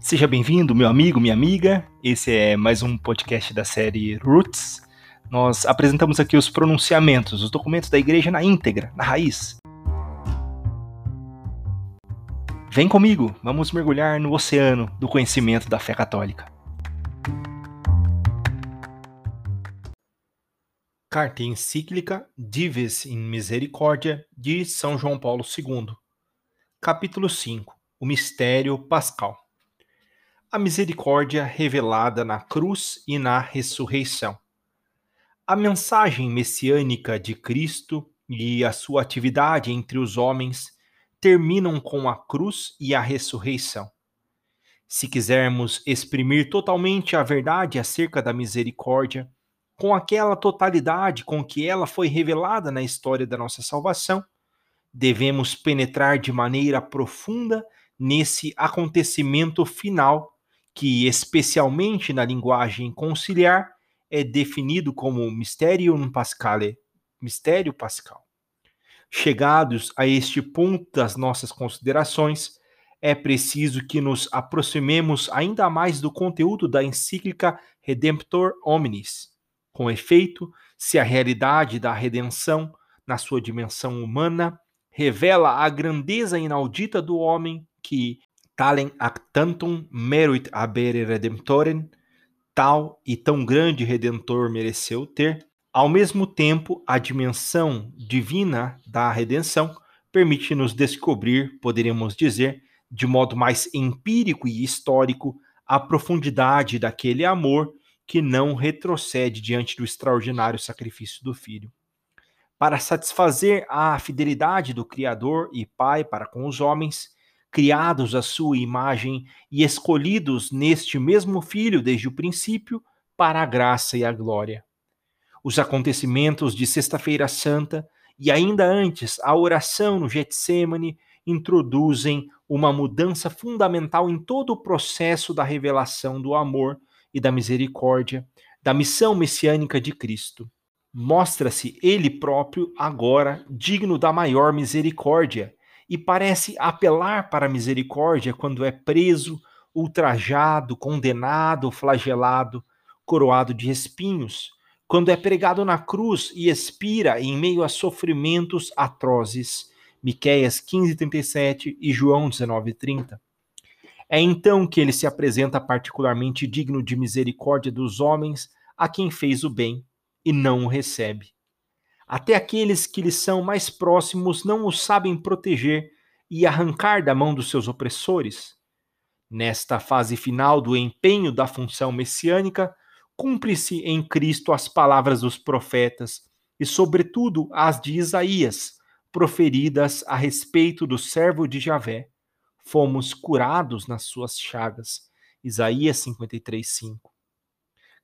Seja bem-vindo, meu amigo, minha amiga. Esse é mais um podcast da série Roots. Nós apresentamos aqui os pronunciamentos, os documentos da igreja na íntegra, na raiz. Vem comigo, vamos mergulhar no oceano do conhecimento da fé católica. Carta encíclica Dives in Misericordia de São João Paulo II. Capítulo 5 O mistério pascal. A misericórdia revelada na cruz e na ressurreição. A mensagem messiânica de Cristo e a sua atividade entre os homens terminam com a cruz e a ressurreição. Se quisermos exprimir totalmente a verdade acerca da misericórdia, com aquela totalidade com que ela foi revelada na história da nossa salvação, devemos penetrar de maneira profunda nesse acontecimento final, que, especialmente na linguagem conciliar, é definido como Mysterium Pascale, mistério pascal. Chegados a este ponto das nossas considerações, é preciso que nos aproximemos ainda mais do conteúdo da encíclica Redemptor Hominis, com efeito, se a realidade da redenção, na sua dimensão humana, revela a grandeza inaudita do homem que, talem actantum meruit habere redemptorem, tal e tão grande redentor mereceu ter, ao mesmo tempo, a dimensão divina da redenção permite-nos descobrir, poderíamos dizer, de modo mais empírico e histórico, a profundidade daquele amor que não retrocede diante do extraordinário sacrifício do Filho. Para satisfazer a fidelidade do Criador e Pai para com os homens, criados à sua imagem e escolhidos neste mesmo Filho desde o princípio, para a graça e a glória. Os acontecimentos de Sexta-feira Santa e ainda antes a oração no Getsemane introduzem uma mudança fundamental em todo o processo da revelação do amor e da misericórdia, da missão messiânica de Cristo. Mostra-se ele próprio agora digno da maior misericórdia e parece apelar para a misericórdia quando é preso, ultrajado, condenado, flagelado, coroado de espinhos, quando é pregado na cruz e expira em meio a sofrimentos atrozes. Miqueias 15:37 e João 19:30. É então que ele se apresenta particularmente digno de misericórdia dos homens a quem fez o bem e não o recebe. Até aqueles que lhe são mais próximos não o sabem proteger e arrancar da mão dos seus opressores. Nesta fase final do empenho da função messiânica, cumpre-se em Cristo as palavras dos profetas e, sobretudo, as de Isaías, proferidas a respeito do servo de Javé fomos curados nas suas chagas. Isaías 53, 5.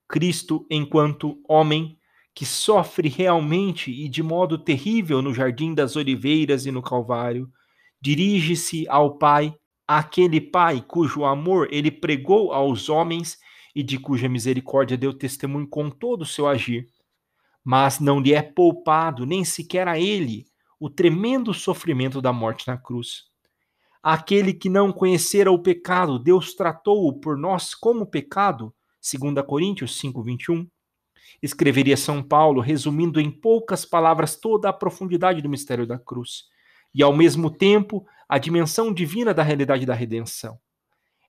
Cristo, enquanto homem, que sofre realmente e de modo terrível no Jardim das Oliveiras e no Calvário, dirige-se ao Pai, aquele Pai cujo amor ele pregou aos homens e de cuja misericórdia deu testemunho com todo o seu agir. Mas não lhe é poupado, nem sequer a ele, o tremendo sofrimento da morte na cruz. Aquele que não conhecera o pecado, Deus tratou-o por nós como pecado, 2 Coríntios 5:21. Escreveria São Paulo, resumindo em poucas palavras toda a profundidade do mistério da cruz e ao mesmo tempo a dimensão divina da realidade da redenção.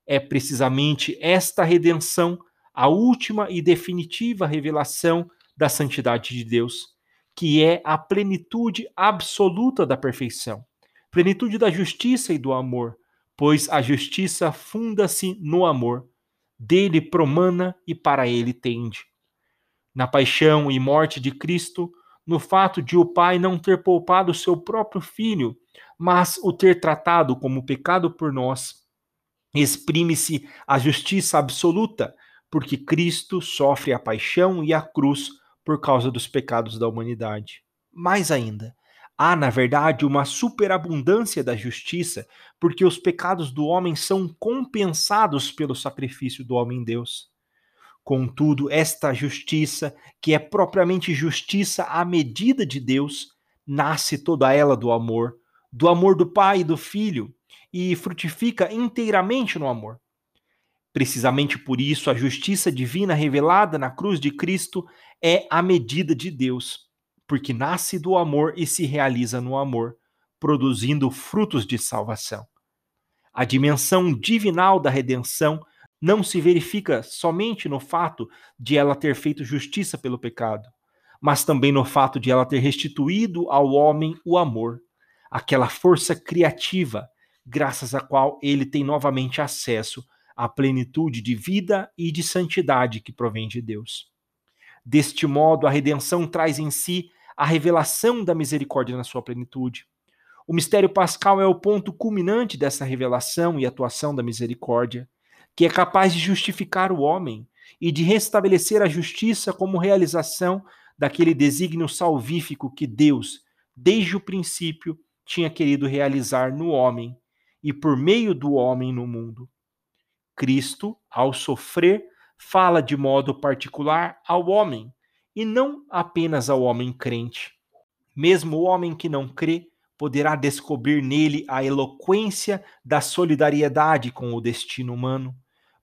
É precisamente esta redenção a última e definitiva revelação da santidade de Deus, que é a plenitude absoluta da perfeição plenitude da justiça e do amor, pois a justiça funda-se no amor, dele promana e para ele tende. Na paixão e morte de Cristo, no fato de o Pai não ter poupado seu próprio filho, mas o ter tratado como pecado por nós, exprime-se a justiça absoluta, porque Cristo sofre a paixão e a cruz por causa dos pecados da humanidade. Mais ainda, Há, na verdade, uma superabundância da justiça, porque os pecados do homem são compensados pelo sacrifício do homem-deus. Contudo, esta justiça, que é propriamente justiça à medida de Deus, nasce toda ela do amor, do amor do Pai e do Filho, e frutifica inteiramente no amor. Precisamente por isso, a justiça divina revelada na cruz de Cristo é a medida de Deus, porque nasce do amor e se realiza no amor, produzindo frutos de salvação. A dimensão divinal da redenção não se verifica somente no fato de ela ter feito justiça pelo pecado, mas também no fato de ela ter restituído ao homem o amor, aquela força criativa, graças à qual ele tem novamente acesso à plenitude de vida e de santidade que provém de Deus. Deste modo, a redenção traz em si a revelação da misericórdia na sua plenitude o mistério pascal é o ponto culminante dessa revelação e atuação da misericórdia, que é capaz de justificar o homem e de restabelecer a justiça como realização daquele desígnio salvífico que Deus, desde o princípio, tinha querido realizar no homem e por meio do homem no mundo. Cristo, ao sofrer, fala de modo particular ao homem e não apenas ao homem crente. Mesmo o homem que não crê poderá descobrir nele a eloquência da solidariedade com o destino humano,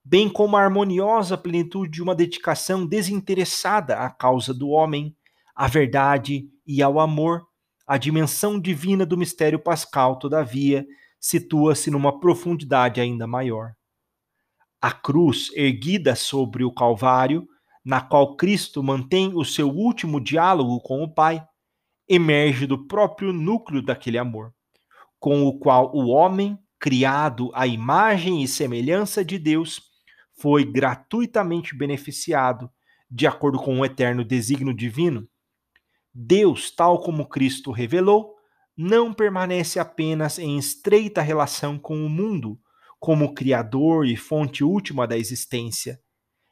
bem como a harmoniosa plenitude de uma dedicação desinteressada à causa do homem, à verdade e ao amor. A dimensão divina do mistério pascal, todavia, situa-se numa profundidade ainda maior. A cruz erguida sobre o Calvário, na qual Cristo mantém o seu último diálogo com o Pai, emerge do próprio núcleo daquele amor, com o qual o homem, criado à imagem e semelhança de Deus, foi gratuitamente beneficiado, de acordo com o eterno desígnio divino. Deus, tal como Cristo revelou, não permanece apenas em estreita relação com o mundo, como Criador e fonte última da existência.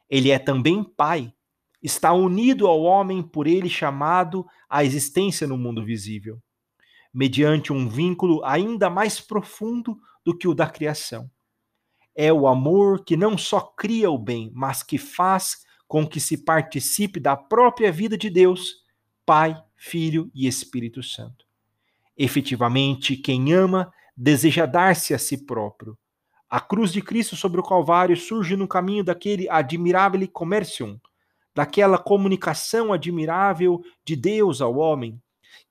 Ele é também Pai, está unido ao homem por ele chamado à existência no mundo visível, mediante um vínculo ainda mais profundo do que o da criação. É o amor que não só cria o bem, mas que faz com que se participe da própria vida de Deus, Pai, Filho e Espírito Santo. Efetivamente, quem ama deseja dar-se a si próprio. A cruz de Cristo sobre o Calvário surge no caminho daquele admirável commercium, daquela comunicação admirável de Deus ao homem,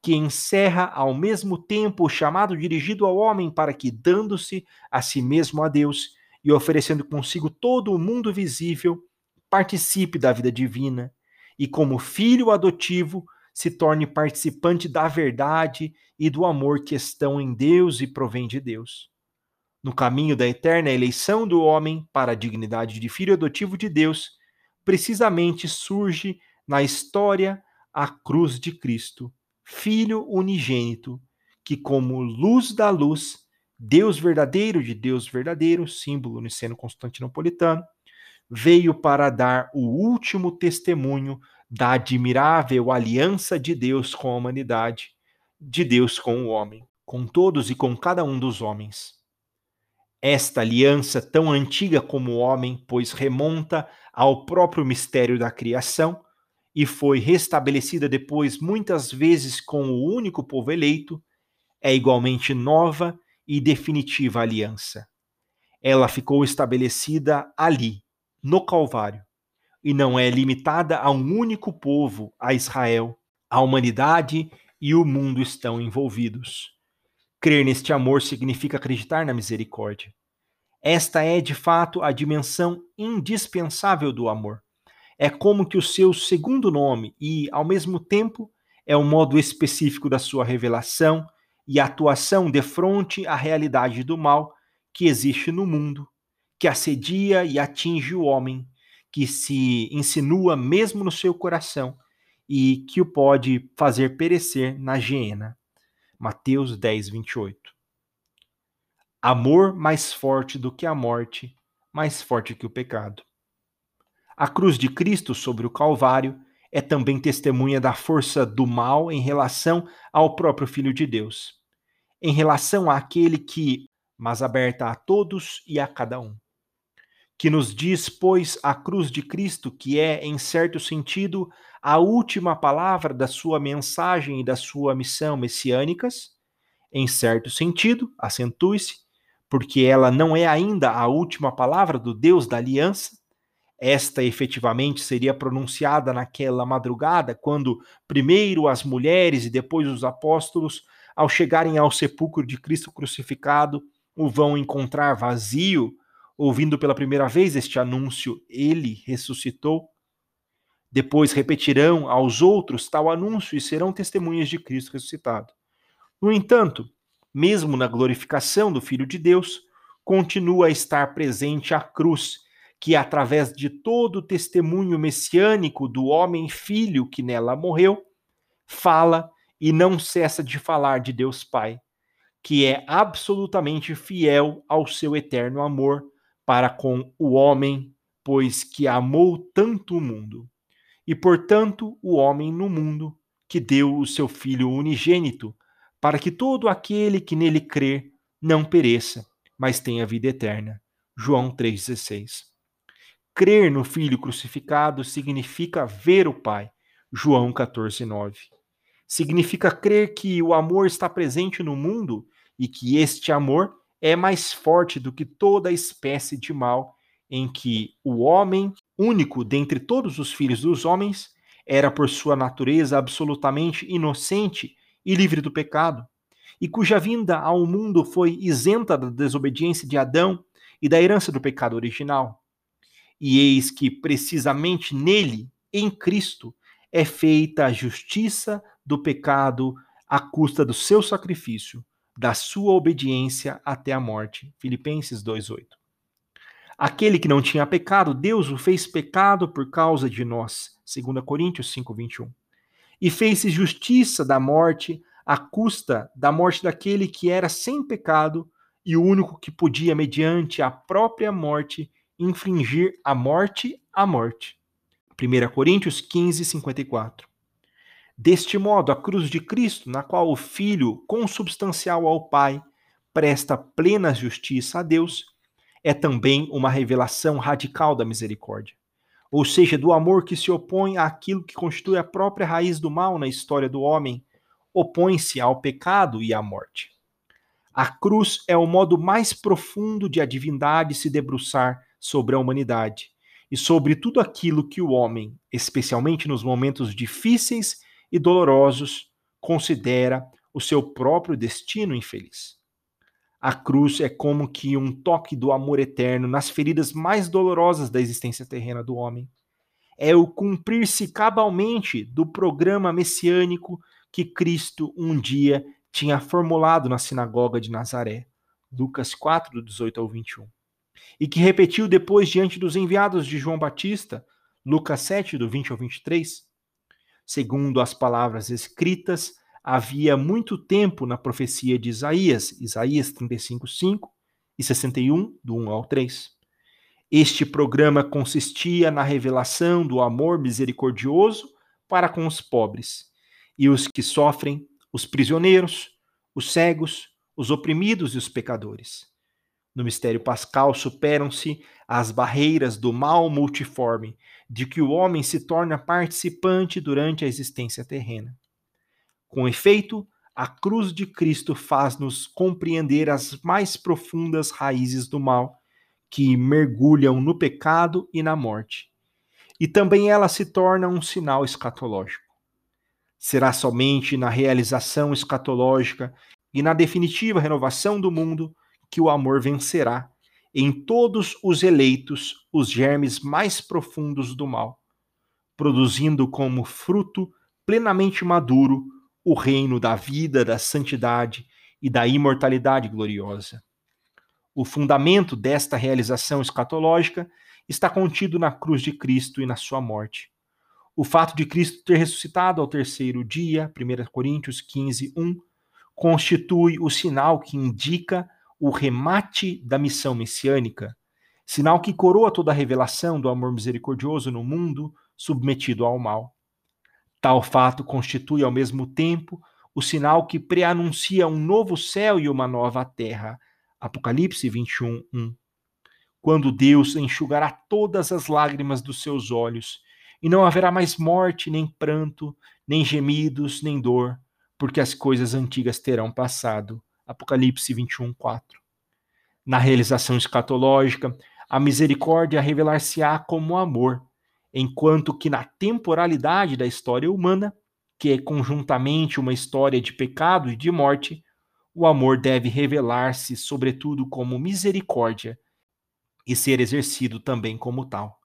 que encerra ao mesmo tempo o chamado dirigido ao homem para que, dando-se a si mesmo a Deus e oferecendo consigo todo o mundo visível, participe da vida divina e, como filho adotivo, se torne participante da verdade e do amor que estão em Deus e provém de Deus. No caminho da eterna eleição do homem para a dignidade de filho adotivo de Deus, precisamente surge na história a cruz de Cristo, Filho unigênito, que, como luz da luz, Deus verdadeiro de Deus verdadeiro, símbolo niceno constantinopolitano, veio para dar o último testemunho da admirável aliança de Deus com a humanidade, de Deus com o homem, com todos e com cada um dos homens. Esta aliança, tão antiga como o homem, pois remonta ao próprio mistério da criação e foi restabelecida depois muitas vezes com o único povo eleito, é igualmente nova e definitiva aliança. Ela ficou estabelecida ali, no Calvário, e não é limitada a um único povo, a Israel. A humanidade e o mundo estão envolvidos. Crer neste amor significa acreditar na misericórdia. Esta é, de fato, a dimensão indispensável do amor. É como que o seu segundo nome e, ao mesmo tempo, é o um modo específico da sua revelação e atuação de frente à realidade do mal que existe no mundo, que assedia e atinge o homem, que se insinua mesmo no seu coração e que o pode fazer perecer na geena. Mateus 10, 28. Amor mais forte do que a morte, mais forte que o pecado. A cruz de Cristo sobre o Calvário é também testemunha da força do mal em relação ao próprio Filho de Deus, em relação àquele que, mas aberta a todos e a cada um. Que nos diz, pois, a cruz de Cristo, que é, em certo sentido, a última palavra da sua mensagem e da sua missão messiânicas, em certo sentido, acentue-se, porque ela não é ainda a última palavra do Deus da aliança. Esta efetivamente seria pronunciada naquela madrugada, quando primeiro as mulheres e depois os apóstolos, ao chegarem ao sepulcro de Cristo crucificado, o vão encontrar vazio, ouvindo pela primeira vez este anúncio: Ele ressuscitou. Depois repetirão aos outros tal anúncio e serão testemunhas de Cristo ressuscitado. No entanto, mesmo na glorificação do Filho de Deus, continua a estar presente a cruz, que através de todo o testemunho messiânico do homem filho que nela morreu, fala e não cessa de falar de Deus Pai, que é absolutamente fiel ao seu eterno amor para com o homem, pois que amou tanto o mundo. E portanto, o homem no mundo, que deu o seu Filho unigênito, para que todo aquele que nele crê não pereça, mas tenha vida eterna. João 3,16. Crer no Filho crucificado significa ver o Pai. João 14,9. Significa crer que o amor está presente no mundo e que este amor é mais forte do que toda espécie de mal em que o homem, único dentre todos os filhos dos homens, era por sua natureza absolutamente inocente e livre do pecado, e cuja vinda ao mundo foi isenta da desobediência de Adão e da herança do pecado original. E eis que precisamente nele, em Cristo, é feita a justiça do pecado à custa do seu sacrifício, da sua obediência até a morte. Filipenses 2:8. Aquele que não tinha pecado, Deus o fez pecado por causa de nós. 2 Coríntios 5:21 e fez-se justiça da morte à custa da morte daquele que era sem pecado e o único que podia, mediante a própria morte, infligir a morte à morte. 1 Coríntios 15, 54. Deste modo, a cruz de Cristo, na qual o Filho, consubstancial ao Pai, presta plena justiça a Deus, é também uma revelação radical da misericórdia ou seja, do amor que se opõe àquilo que constitui a própria raiz do mal na história do homem, opõe-se ao pecado e à morte. A cruz é o modo mais profundo de a divindade se debruçar sobre a humanidade e sobre tudo aquilo que o homem, especialmente nos momentos difíceis e dolorosos, considera o seu próprio destino infeliz. A cruz é como que um toque do amor eterno nas feridas mais dolorosas da existência terrena do homem. É o cumprir-se cabalmente do programa messiânico que Cristo um dia tinha formulado na sinagoga de Nazaré, Lucas 4, do 18 ao 21, e que repetiu depois diante dos enviados de João Batista, Lucas 7, do 20 ao 23. Segundo as palavras escritas, havia muito tempo na profecia de Isaías, Isaías 35, 5 e 61, do 1 ao 3. Este programa consistia na revelação do amor misericordioso para com os pobres e os que sofrem, os prisioneiros, os cegos, os oprimidos e os pecadores. No mistério pascal superam-se as barreiras do mal multiforme de que o homem se torna participante durante a existência terrena. Com efeito, a cruz de Cristo faz-nos compreender as mais profundas raízes do mal que mergulham no pecado e na morte. E também ela se torna um sinal escatológico. Será somente na realização escatológica e na definitiva renovação do mundo que o amor vencerá em todos os eleitos os germes mais profundos do mal, produzindo como fruto plenamente maduro o reino da vida, da santidade e da imortalidade gloriosa. O fundamento desta realização escatológica está contido na cruz de Cristo e na sua morte. O fato de Cristo ter ressuscitado ao terceiro dia, 1 Coríntios 15, 1, constitui o sinal que indica o remate da missão messiânica, sinal que coroa toda a revelação do amor misericordioso no mundo submetido ao mal. Tal fato constitui ao mesmo tempo o sinal que preanuncia um novo céu e uma nova terra. Apocalipse 21, 1. Quando Deus enxugará todas as lágrimas dos seus olhos, e não haverá mais morte, nem pranto, nem gemidos, nem dor, porque as coisas antigas terão passado. Apocalipse 21, 4. Na realização escatológica, a misericórdia revelar-se-á como amor, enquanto que na temporalidade da história humana, que é conjuntamente uma história de pecado e de morte, o amor deve revelar-se, sobretudo, como misericórdia e ser exercido também como tal.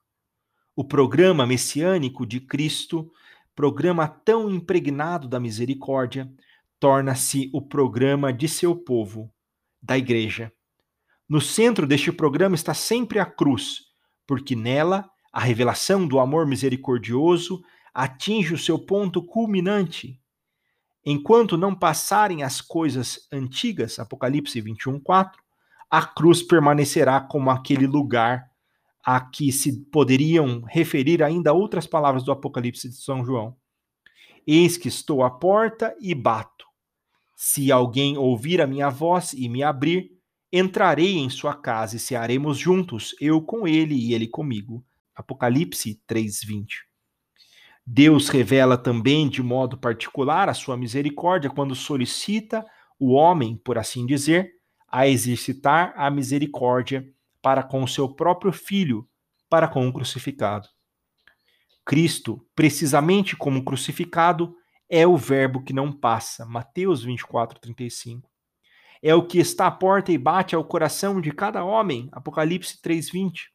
O programa messiânico de Cristo, programa tão impregnado da misericórdia, torna-se o programa de seu povo, da Igreja. No centro deste programa está sempre a cruz, porque nela a revelação do amor misericordioso atinge o seu ponto culminante. Enquanto não passarem as coisas antigas, Apocalipse 21, 4, a cruz permanecerá como aquele lugar a que se poderiam referir ainda outras palavras do Apocalipse de São João. Eis que estou à porta e bato. Se alguém ouvir a minha voz e me abrir, entrarei em sua casa e cearemos juntos, eu com ele e ele comigo. Apocalipse 3:20. Deus revela também de modo particular a sua misericórdia quando solicita o homem, por assim dizer, a exercitar a misericórdia para com o seu próprio filho, para com o crucificado. Cristo, precisamente como crucificado, é o verbo que não passa. Mateus 24, 35. É o que está à porta e bate ao coração de cada homem. Apocalipse 3, 20.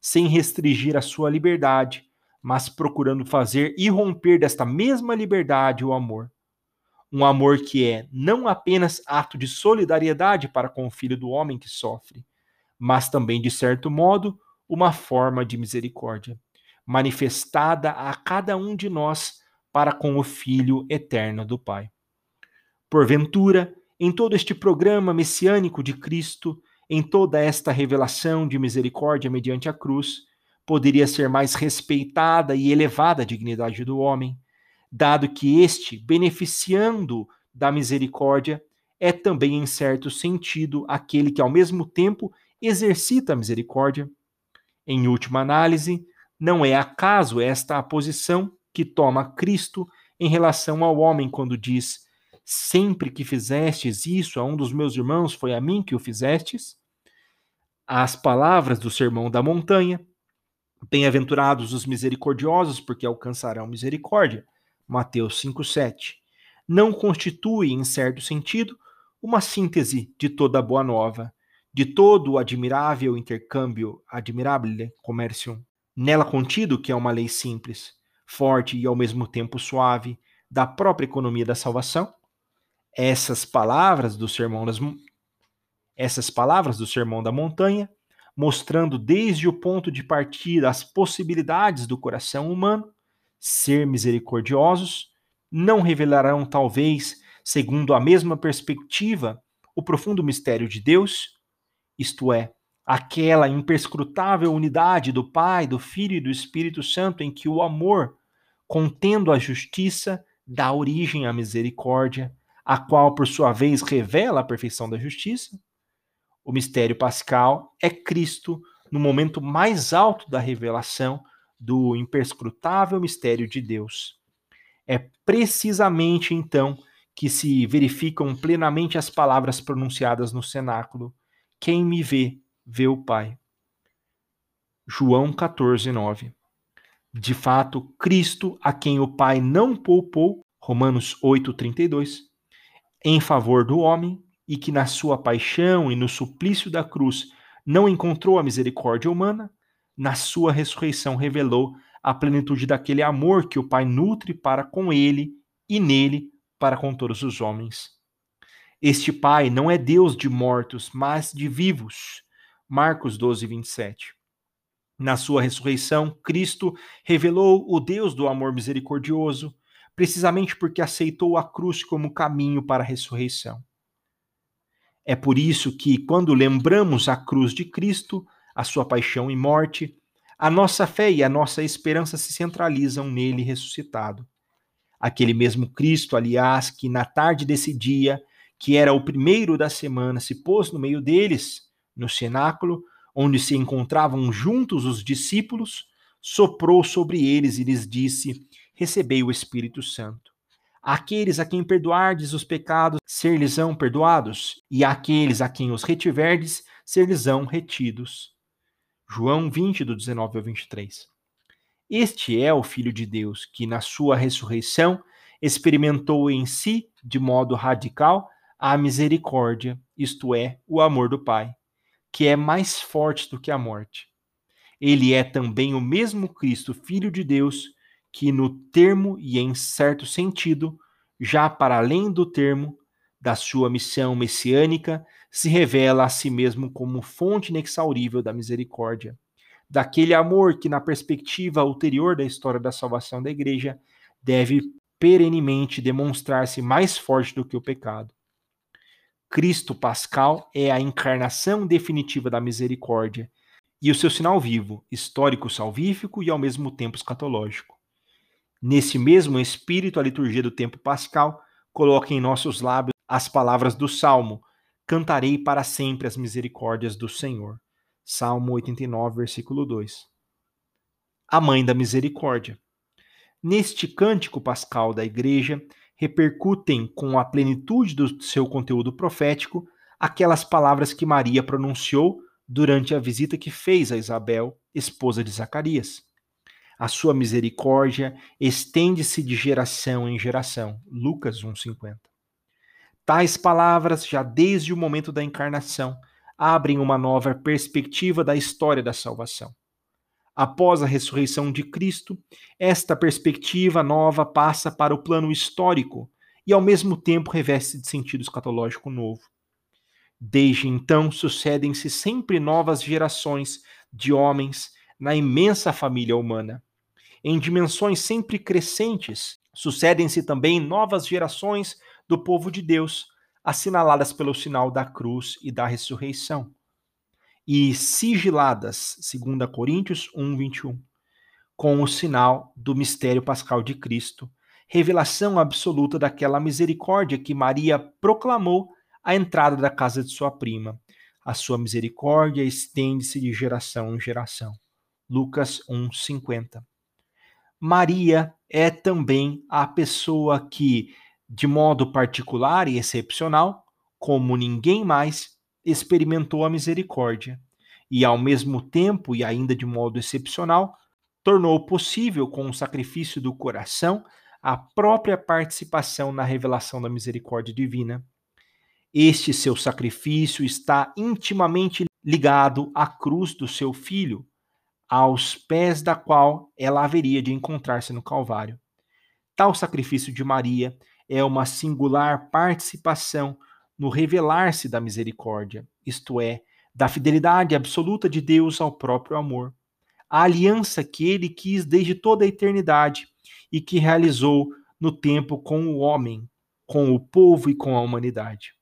Sem restringir a sua liberdade, mas procurando fazer irromper desta mesma liberdade o amor. Um amor que é não apenas ato de solidariedade para com o filho do homem que sofre, mas também, de certo modo, uma forma de misericórdia, manifestada a cada um de nós para com o Filho eterno do Pai. Porventura, em todo este programa messiânico de Cristo, em toda esta revelação de misericórdia mediante a cruz, poderia ser mais respeitada e elevada a dignidade do homem, dado que este, beneficiando da misericórdia, é também, em certo sentido, aquele que, ao mesmo tempo, exercita a misericórdia. Em última análise, não é acaso esta a posição que toma Cristo em relação ao homem quando diz: Sempre que fizestes isso a um dos meus irmãos, foi a mim que o fizestes? As palavras do Sermão da Montanha: Bem-aventurados os misericordiosos, porque alcançarão misericórdia. Mateus 5,7. Não constitui, em certo sentido, uma síntese de toda a boa nova, de todo o admirável intercâmbio, admirabile comércio, nela contido, que é uma lei simples, forte e ao mesmo tempo suave, da própria economia da salvação. Essas palavras do sermão das essas palavras do sermão da montanha, mostrando desde o ponto de partida as possibilidades do coração humano ser misericordiosos, não revelarão talvez, segundo a mesma perspectiva, o profundo mistério de Deus, isto é, aquela imperscrutável unidade do Pai, do Filho e do Espírito Santo em que o amor, contendo a justiça, dá origem à misericórdia, a qual, por sua vez, revela a perfeição da justiça? O mistério pascal é Cristo no momento mais alto da revelação do imperscrutável mistério de Deus. É precisamente então que se verificam plenamente as palavras pronunciadas no cenáculo: quem me vê, vê o Pai. João 14, 9. De fato, Cristo, a quem o Pai não poupou, Romanos 8, 32, em favor do homem, e que na sua paixão e no suplício da cruz não encontrou a misericórdia humana, na sua ressurreição revelou a plenitude daquele amor que o Pai nutre para com ele e nele para com todos os homens. Este Pai não é Deus de mortos, mas de vivos. Marcos 12, 27. Na sua ressurreição, Cristo revelou o Deus do amor misericordioso, precisamente porque aceitou a cruz como caminho para a ressurreição. É por isso que, quando lembramos a cruz de Cristo, a sua paixão e morte, a nossa fé e a nossa esperança se centralizam nele ressuscitado. Aquele mesmo Cristo, aliás, que na tarde desse dia que era o primeiro da semana, se pôs no meio deles, no cenáculo, onde se encontravam juntos os discípulos, soprou sobre eles e lhes disse: Recebei o Espírito Santo. Aqueles a quem perdoardes os pecados, ser-lhes-ão perdoados, e aqueles a quem os retiverdes, ser-lhes-ão retidos. João 20, do 19 ao 23. Este é o Filho de Deus, que na sua ressurreição experimentou em si, de modo radical, a misericórdia, isto é, o amor do Pai, que é mais forte do que a morte. Ele é também o mesmo Cristo, Filho de Deus, que no termo e em certo sentido, já para além do termo da sua missão messiânica, se revela a si mesmo como fonte inexaurível da misericórdia, daquele amor que, na perspectiva ulterior da história da salvação da igreja, deve perenemente demonstrar-se mais forte do que o pecado. Cristo Pascal é a encarnação definitiva da misericórdia e o seu sinal vivo, histórico salvífico e ao mesmo tempo escatológico. Nesse mesmo espírito, a liturgia do tempo pascal coloca em nossos lábios as palavras do Salmo: Cantarei para sempre as misericórdias do Senhor. Salmo 89, versículo 2. A Mãe da Misericórdia. Neste cântico pascal da Igreja, repercutem com a plenitude do seu conteúdo profético aquelas palavras que Maria pronunciou durante a visita que fez a Isabel, esposa de Zacarias. A sua misericórdia estende-se de geração em geração. Lucas 1:50. Tais palavras, já desde o momento da encarnação, abrem uma nova perspectiva da história da salvação. Após a ressurreição de Cristo, esta perspectiva nova passa para o plano histórico e, ao mesmo tempo, reveste de sentido escatológico novo. Desde então, sucedem-se sempre novas gerações de homens na imensa família humana em dimensões sempre crescentes, sucedem-se também novas gerações do povo de Deus, assinaladas pelo sinal da cruz e da ressurreição, e sigiladas, segundo Coríntios 1, 21, com o sinal do mistério pascal de Cristo, revelação absoluta daquela misericórdia que Maria proclamou à entrada da casa de sua prima. A sua misericórdia estende-se de geração em geração. Lucas 1, 50. Maria é também a pessoa que, de modo particular e excepcional, como ninguém mais, experimentou a misericórdia e, ao mesmo tempo e ainda de modo excepcional, tornou possível, com o sacrifício do coração, a própria participação na revelação da misericórdia divina. Este seu sacrifício está intimamente ligado à cruz do seu filho, aos pés da qual ela haveria de encontrar-se no Calvário. Tal sacrifício de Maria é uma singular participação no revelar-se da misericórdia, isto é, da fidelidade absoluta de Deus ao próprio amor, a aliança que ele quis desde toda a eternidade e que realizou no tempo com o homem, com o povo e com a humanidade.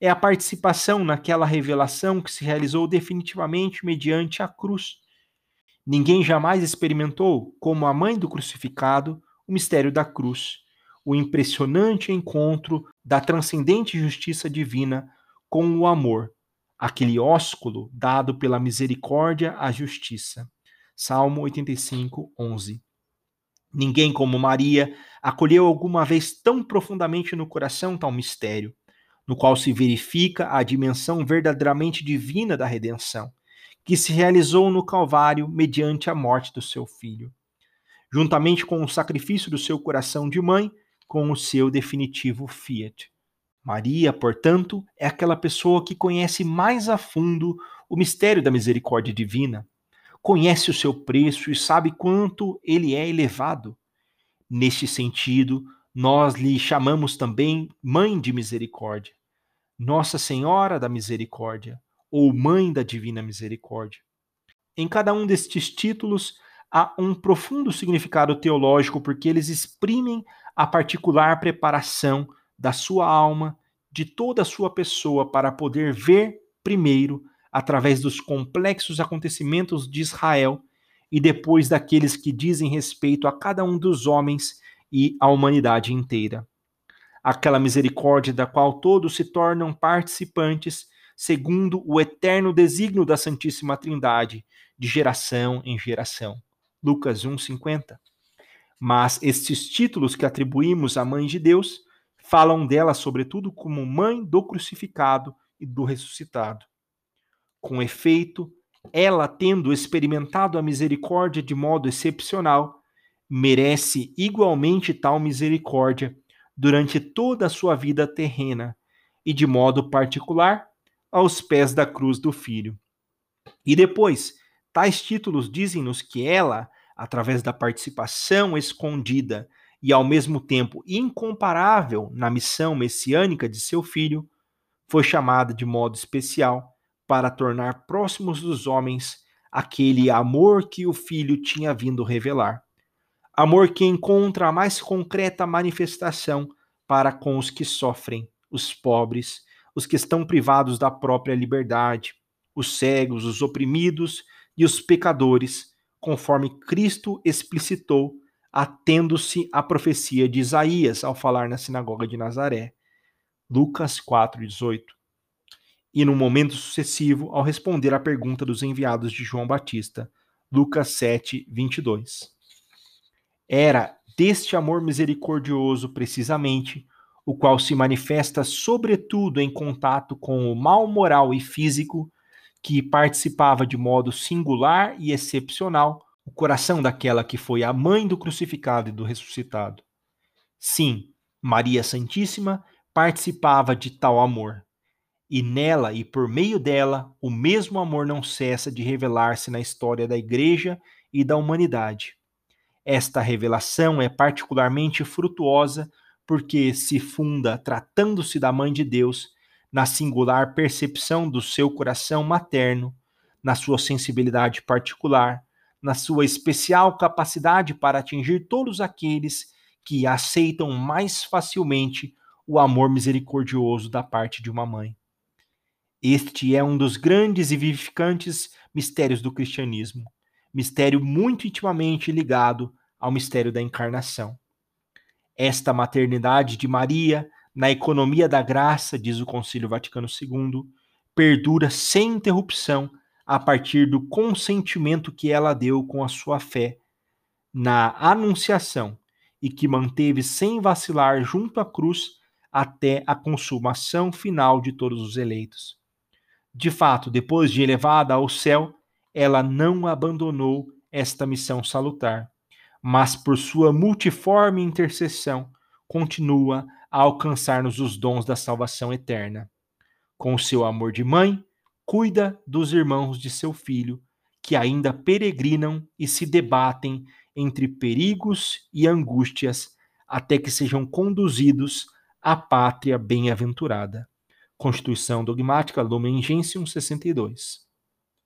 É a participação naquela revelação que se realizou definitivamente mediante a cruz Ninguém jamais experimentou, como a mãe do crucificado, o mistério da cruz, o impressionante encontro da transcendente justiça divina com o amor, aquele ósculo dado pela misericórdia à justiça. Salmo 85, 11. Ninguém como Maria acolheu alguma vez tão profundamente no coração tal mistério, no qual se verifica a dimensão verdadeiramente divina da redenção que se realizou no Calvário mediante a morte do seu filho, juntamente com o sacrifício do seu coração de mãe, com o seu definitivo fiat. Maria, portanto, é aquela pessoa que conhece mais a fundo o mistério da misericórdia divina, conhece o seu preço e sabe quanto ele é elevado. Neste sentido, nós lhe chamamos também Mãe de Misericórdia, Nossa Senhora da Misericórdia, ou Mãe da Divina Misericórdia. Em cada um destes títulos há um profundo significado teológico, porque eles exprimem a particular preparação da sua alma, de toda a sua pessoa, para poder ver primeiro, através dos complexos acontecimentos de Israel, e depois daqueles que dizem respeito a cada um dos homens e à humanidade inteira. Aquela misericórdia da qual todos se tornam participantes segundo o eterno desígnio da Santíssima Trindade, de geração em geração. Lucas 1:50. Mas estes títulos que atribuímos à mãe de Deus falam dela sobretudo como mãe do crucificado e do ressuscitado. Com efeito, ela, tendo experimentado a misericórdia de modo excepcional, merece igualmente tal misericórdia durante toda a sua vida terrena e, de modo particular, aos pés da cruz do Filho. E depois, tais títulos dizem-nos que ela, através da participação escondida e ao mesmo tempo incomparável na missão messiânica de seu filho, foi chamada de modo especial para tornar próximos dos homens aquele amor que o filho tinha vindo revelar. Amor que encontra a mais concreta manifestação para com os que sofrem, os pobres, os que estão privados da própria liberdade, os cegos, os oprimidos e os pecadores, conforme Cristo explicitou, atendo-se à profecia de Isaías ao falar na sinagoga de Nazaré. Lucas 4:18. E no momento sucessivo, ao responder à pergunta dos enviados de João Batista, Lucas 7:22. Era deste amor misericordioso precisamente o qual se manifesta sobretudo em contato com o mal moral e físico que participava de modo singular e excepcional o coração daquela que foi a mãe do crucificado e do ressuscitado. Sim, Maria Santíssima participava de tal amor. E nela e por meio dela, o mesmo amor não cessa de revelar-se na história da Igreja e da humanidade. Esta revelação é particularmente frutuosa porque se funda, tratando-se da Mãe de Deus, na singular percepção do seu coração materno, na sua sensibilidade particular, na sua especial capacidade para atingir todos aqueles que aceitam mais facilmente o amor misericordioso da parte de uma mãe. Este é um dos grandes e vivificantes mistérios do cristianismo, mistério muito intimamente ligado ao mistério da encarnação. Esta maternidade de Maria na economia da graça, diz o Concílio Vaticano II, perdura sem interrupção a partir do consentimento que ela deu com a sua fé na Anunciação e que manteve sem vacilar junto à cruz até a consumação final de todos os eleitos. De fato, depois de elevada ao céu, ela não abandonou esta missão salutar, mas por sua multiforme intercessão continua a alcançar-nos os dons da salvação eterna. Com o seu amor de mãe, cuida dos irmãos de seu filho, que ainda peregrinam e se debatem entre perigos e angústias, até que sejam conduzidos à pátria bem-aventurada. Constituição Dogmática Lumen Gentium 62